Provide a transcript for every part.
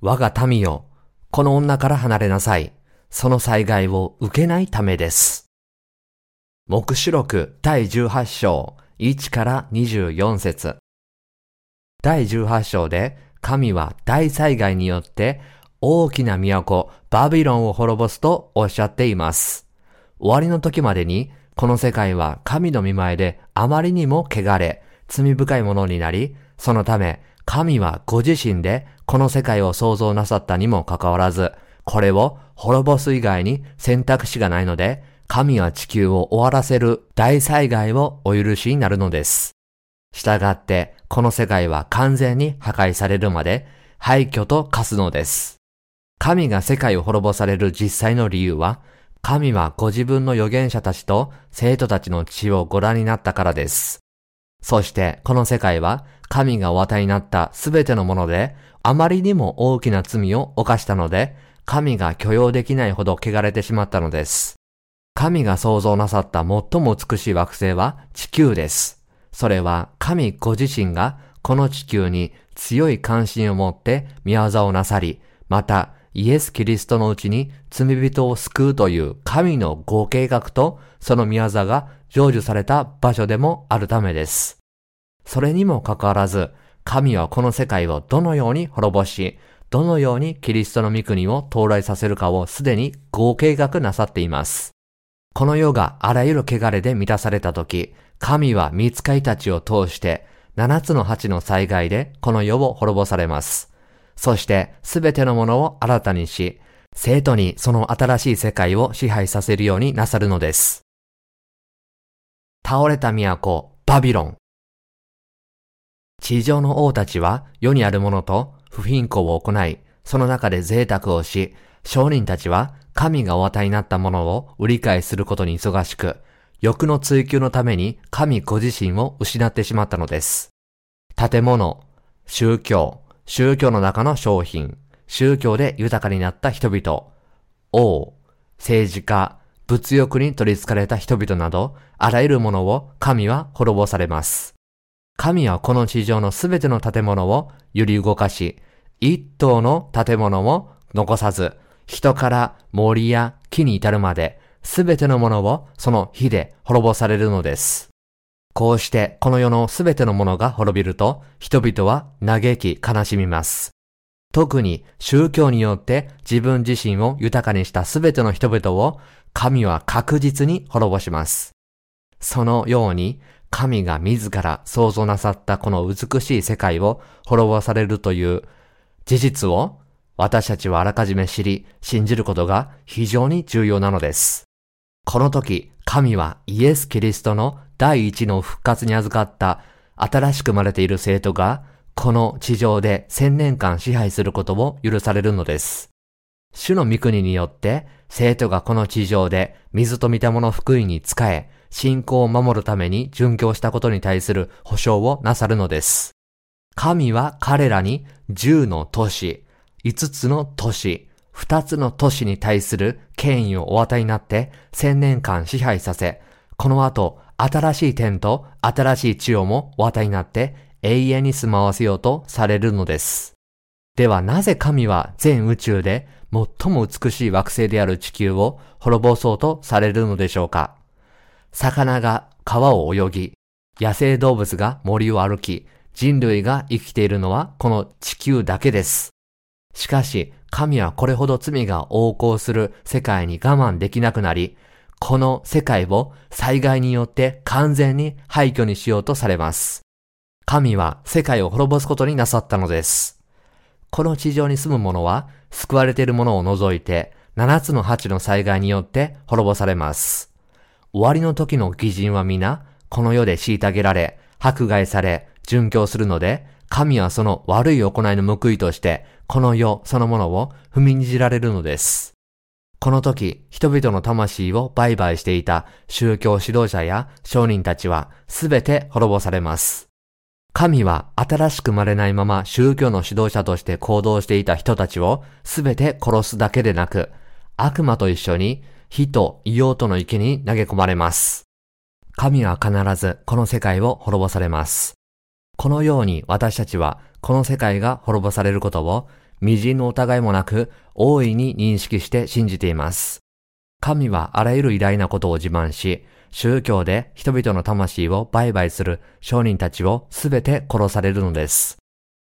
我が民よ、この女から離れなさい。その災害を受けないためです。目視録第18章1から24節第18章で神は大災害によって大きな都バビロンを滅ぼすとおっしゃっています。終わりの時までにこの世界は神の見前であまりにも汚れ、罪深いものになり、そのため神はご自身でこの世界を創造なさったにもかかわらず、これを滅ぼす以外に選択肢がないので、神は地球を終わらせる大災害をお許しになるのです。したがって、この世界は完全に破壊されるまで廃墟と化すのです。神が世界を滅ぼされる実際の理由は、神はご自分の預言者たちと生徒たちの血をご覧になったからです。そしてこの世界は神がお与えになったすべてのもので、あまりにも大きな罪を犯したので、神が許容できないほど汚れてしまったのです。神が創造なさった最も美しい惑星は地球です。それは神ご自身がこの地球に強い関心を持って見業をなさり、またイエス・キリストのうちに罪人を救うという神のご計画とその見業が成就された場所でもあるためです。それにもかかわらず、神はこの世界をどのように滅ぼし、どのようにキリストの御国を到来させるかをすでに合計学なさっています。この世があらゆる汚れで満たされたとき、神は見つかいたちを通して、七つの八の災害でこの世を滅ぼされます。そしてすべてのものを新たにし、生徒にその新しい世界を支配させるようになさるのです。倒れた都、バビロン。地上の王たちは世にあるものと不貧困を行い、その中で贅沢をし、商人たちは神がお与えになったものを売り買いすることに忙しく、欲の追求のために神ご自身を失ってしまったのです。建物、宗教、宗教の中の商品、宗教で豊かになった人々、王、政治家、物欲に取り憑かれた人々など、あらゆるものを神は滅ぼされます。神はこの地上のすべての建物を揺り動かし、一棟の建物も残さず、人から森や木に至るまで、すべてのものをその火で滅ぼされるのです。こうしてこの世のすべてのものが滅びると、人々は嘆き悲しみます。特に宗教によって自分自身を豊かにしたすべての人々を神は確実に滅ぼします。そのように神が自ら創造なさったこの美しい世界を滅ぼされるという事実を私たちはあらかじめ知り、信じることが非常に重要なのです。この時、神はイエス・キリストの第一の復活に預かった新しく生まれている生徒が、この地上で千年間支配することを許されるのです。主の御国によって、生徒がこの地上で水と見たもの福音に仕え、信仰を守るために殉教したことに対する保証をなさるのです。神は彼らに10の都市、5つの都市、2つの都市に対する権威をお与えになって千年間支配させ、この後新しい天と新しい地をもお与えになって永遠に住まわせようとされるのです。ではなぜ神は全宇宙で最も美しい惑星である地球を滅ぼそうとされるのでしょうか魚が川を泳ぎ、野生動物が森を歩き、人類が生きているのはこの地球だけです。しかし、神はこれほど罪が横行する世界に我慢できなくなり、この世界を災害によって完全に廃墟にしようとされます。神は世界を滅ぼすことになさったのです。この地上に住む者は救われている者を除いて7つの8の災害によって滅ぼされます。終わりの時の義人は皆、この世で虐げられ、迫害され、殉教するので、神はその悪い行いの報いとして、この世そのものを踏みにじられるのです。この時、人々の魂を売買していた宗教指導者や商人たちはすべて滅ぼされます。神は新しく生まれないまま宗教の指導者として行動していた人たちをすべて殺すだけでなく、悪魔と一緒に火と硫黄との池に投げ込まれます。神は必ずこの世界を滅ぼされます。このように私たちはこの世界が滅ぼされることを微塵の疑いもなく、大いに認識して信じています。神はあらゆる偉大なことを自慢し、宗教で人々の魂を売買する商人たちをすべて殺されるのです。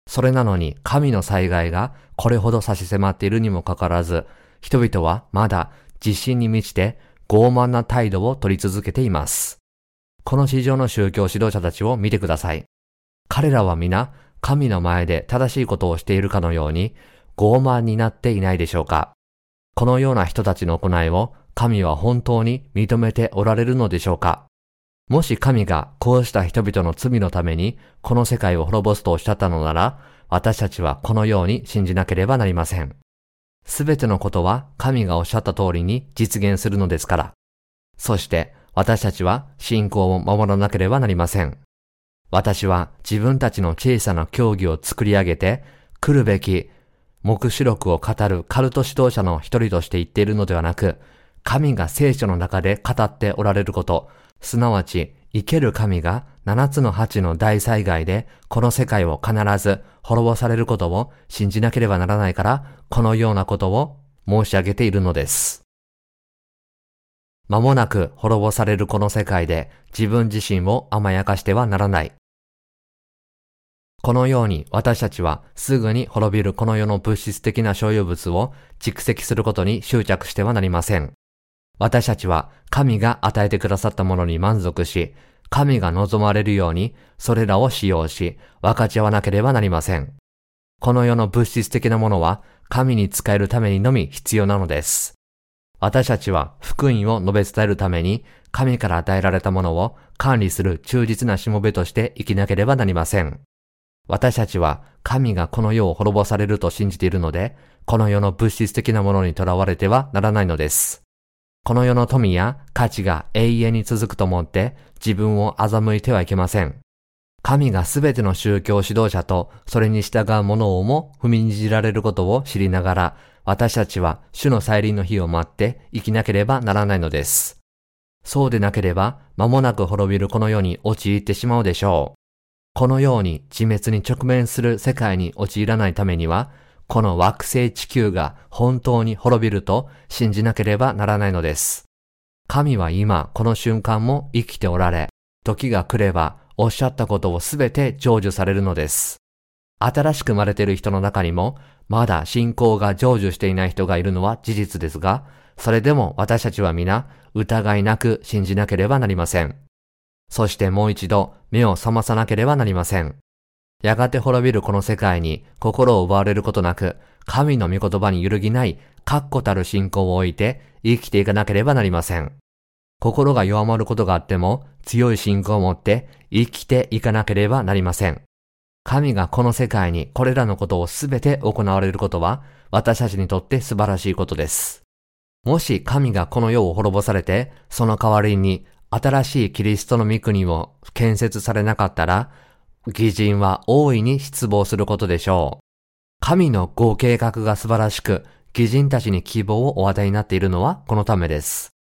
それなのに神の災害がこれほど差し迫っているにもかかわらず、人々はまだ自信に満ちて傲慢な態度を取り続けています。この市場の宗教指導者たちを見てください。彼らは皆神の前で正しいことをしているかのように傲慢になっていないでしょうかこのような人たちの行いを神は本当に認めておられるのでしょうかもし神がこうした人々の罪のためにこの世界を滅ぼすとおっしゃったのなら、私たちはこのように信じなければなりません。すべてのことは神がおっしゃった通りに実現するのですから。そして私たちは信仰を守らなければなりません。私は自分たちの小さな競技を作り上げて、来るべき目視録を語るカルト指導者の一人として言っているのではなく、神が聖書の中で語っておられること、すなわち生ける神が七つの八の大災害でこの世界を必ず滅ぼされることを信じなければならないから、このようなことを申し上げているのです。間もなく滅ぼされるこの世界で自分自身を甘やかしてはならない。このように私たちはすぐに滅びるこの世の物質的な所有物を蓄積することに執着してはなりません。私たちは神が与えてくださったものに満足し、神が望まれるようにそれらを使用し、分かち合わなければなりません。この世の物質的なものは神に使えるためにのみ必要なのです。私たちは福音を述べ伝えるために神から与えられたものを管理する忠実なしもべとして生きなければなりません。私たちは神がこの世を滅ぼされると信じているので、この世の物質的なものにとらわれてはならないのです。この世の富や価値が永遠に続くと思って自分を欺いてはいけません。神がすべての宗教指導者とそれに従う者をも踏みにじられることを知りながら、私たちは主の再臨の日を待って生きなければならないのです。そうでなければ間もなく滅びるこの世に陥ってしまうでしょう。このように自滅に直面する世界に陥らないためには、この惑星地球が本当に滅びると信じなければならないのです。神は今この瞬間も生きておられ、時が来ればおっしゃったことをすべて成就されるのです。新しく生まれている人の中にも、まだ信仰が成就していない人がいるのは事実ですが、それでも私たちは皆疑いなく信じなければなりません。そしてもう一度目を覚まさなければなりません。やがて滅びるこの世界に心を奪われることなく、神の御言葉に揺るぎない確固たる信仰を置いて生きていかなければなりません。心が弱まることがあっても強い信仰を持って生きていかなければなりません。神がこの世界にこれらのことをすべて行われることは私たちにとって素晴らしいことです。もし神がこの世を滅ぼされて、その代わりに新しいキリストの御国を建設されなかったら、義人は大いに失望することでしょう。神のご計画が素晴らしく、義人たちに希望をお与えになっているのはこのためです。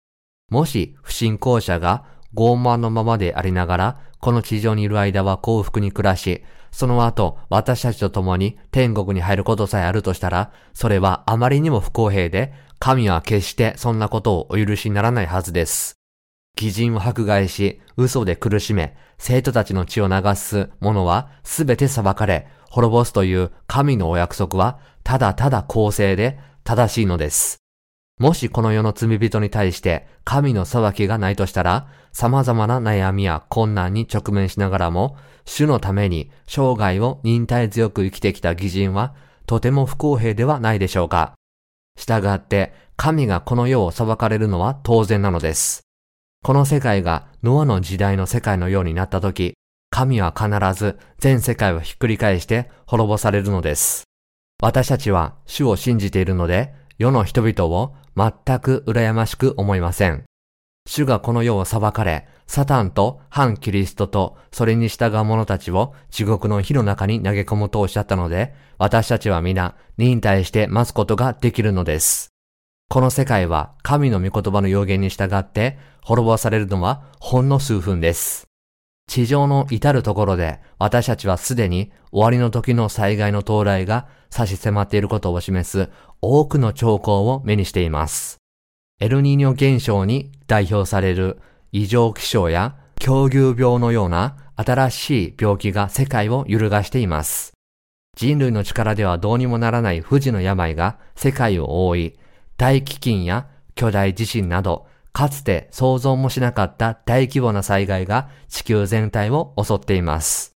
もし不信仰者が傲慢のままでありながら、この地上にいる間は幸福に暮らし、その後私たちと共に天国に入ることさえあるとしたら、それはあまりにも不公平で、神は決してそんなことをお許しにならないはずです。偽人を迫害し、嘘で苦しめ、生徒たちの血を流す者はすべて裁かれ、滅ぼすという神のお約束は、ただただ公正で正しいのです。もしこの世の罪人に対して神の裁きがないとしたら、様々な悩みや困難に直面しながらも、主のために生涯を忍耐強く生きてきた義人は、とても不公平ではないでしょうか。従って、神がこの世を裁かれるのは当然なのです。この世界がノアの時代の世界のようになった時、神は必ず全世界をひっくり返して滅ぼされるのです。私たちは主を信じているので、世の人々を全く羨ましく思いません。主がこの世を裁かれ、サタンと反キリストとそれに従う者たちを地獄の火の中に投げ込むとおっしゃったので、私たちは皆忍耐して待つことができるのです。この世界は神の御言葉の予言に従って滅ぼされるのはほんの数分です。地上の至るところで私たちはすでに終わりの時の災害の到来が差し迫っていることを示す多くの兆候を目にしています。エルニーニョ現象に代表される異常気象や狂牛病のような新しい病気が世界を揺るがしています。人類の力ではどうにもならない不治の病が世界を覆い、大飢饉や巨大地震などかつて想像もしなかった大規模な災害が地球全体を襲っています。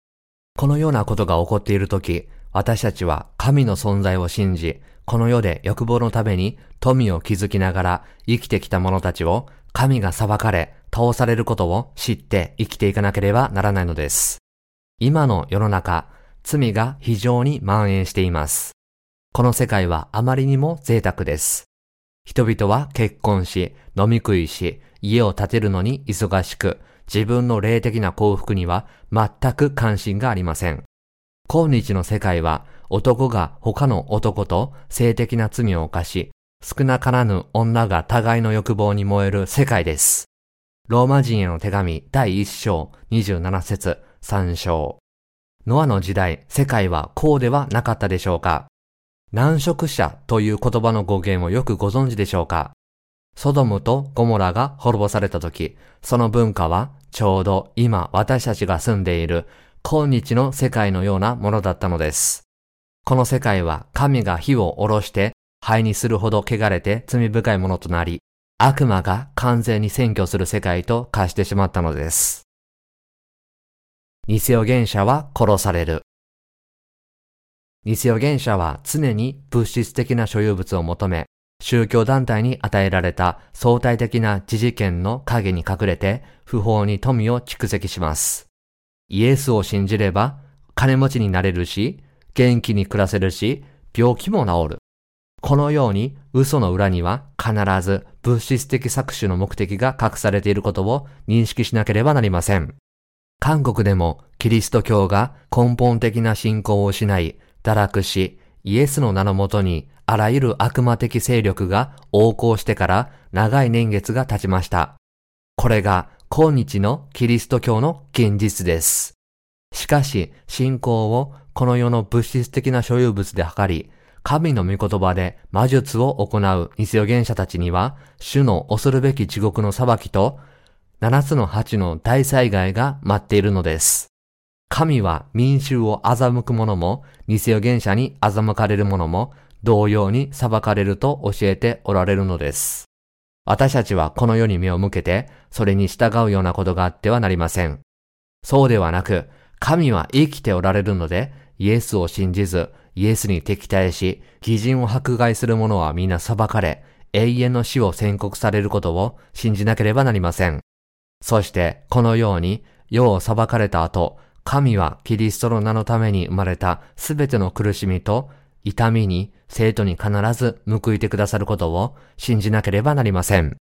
このようなことが起こっているとき、私たちは神の存在を信じ、この世で欲望のために富を築きながら生きてきた者たちを神が裁かれ、倒されることを知って生きていかなければならないのです。今の世の中、罪が非常に蔓延しています。この世界はあまりにも贅沢です。人々は結婚し、飲み食いし、家を建てるのに忙しく、自分の霊的な幸福には全く関心がありません。今日の世界は男が他の男と性的な罪を犯し、少なからぬ女が互いの欲望に燃える世界です。ローマ人への手紙第1章27節3章。ノアの時代、世界はこうではなかったでしょうか難色者という言葉の語源をよくご存知でしょうかソドムとゴモラが滅ぼされた時、その文化はちょうど今私たちが住んでいる今日の世界のようなものだったのです。この世界は神が火を下ろして灰にするほど汚れて罪深いものとなり、悪魔が完全に占拠する世界と化してしまったのです。偽予言者は殺される。偽予言者は常に物質的な所有物を求め、宗教団体に与えられた相対的な自治権の影に隠れて不法に富を蓄積します。イエスを信じれば金持ちになれるし、元気に暮らせるし、病気も治る。このように嘘の裏には必ず物質的搾取の目的が隠されていることを認識しなければなりません。韓国でもキリスト教が根本的な信仰を失い、堕落し、イエスの名のもとにあらゆる悪魔的勢力が横行してから長い年月が経ちました。これが今日のキリスト教の現実です。しかし、信仰をこの世の物質的な所有物で測り、神の御言葉で魔術を行う偽予言者たちには、主の恐るべき地獄の裁きと、七つの八の大災害が待っているのです。神は民衆を欺く者も、偽予言者に欺かれる者も、同様に裁かれると教えておられるのです。私たちはこの世に目を向けて、それに従うようなことがあってはなりません。そうではなく、神は生きておられるので、イエスを信じず、イエスに敵対し、偽人を迫害する者は皆裁かれ、永遠の死を宣告されることを信じなければなりません。そして、このように、世を裁かれた後、神はキリストの名のために生まれたすべての苦しみと痛みに生徒に必ず報いてくださることを信じなければなりません。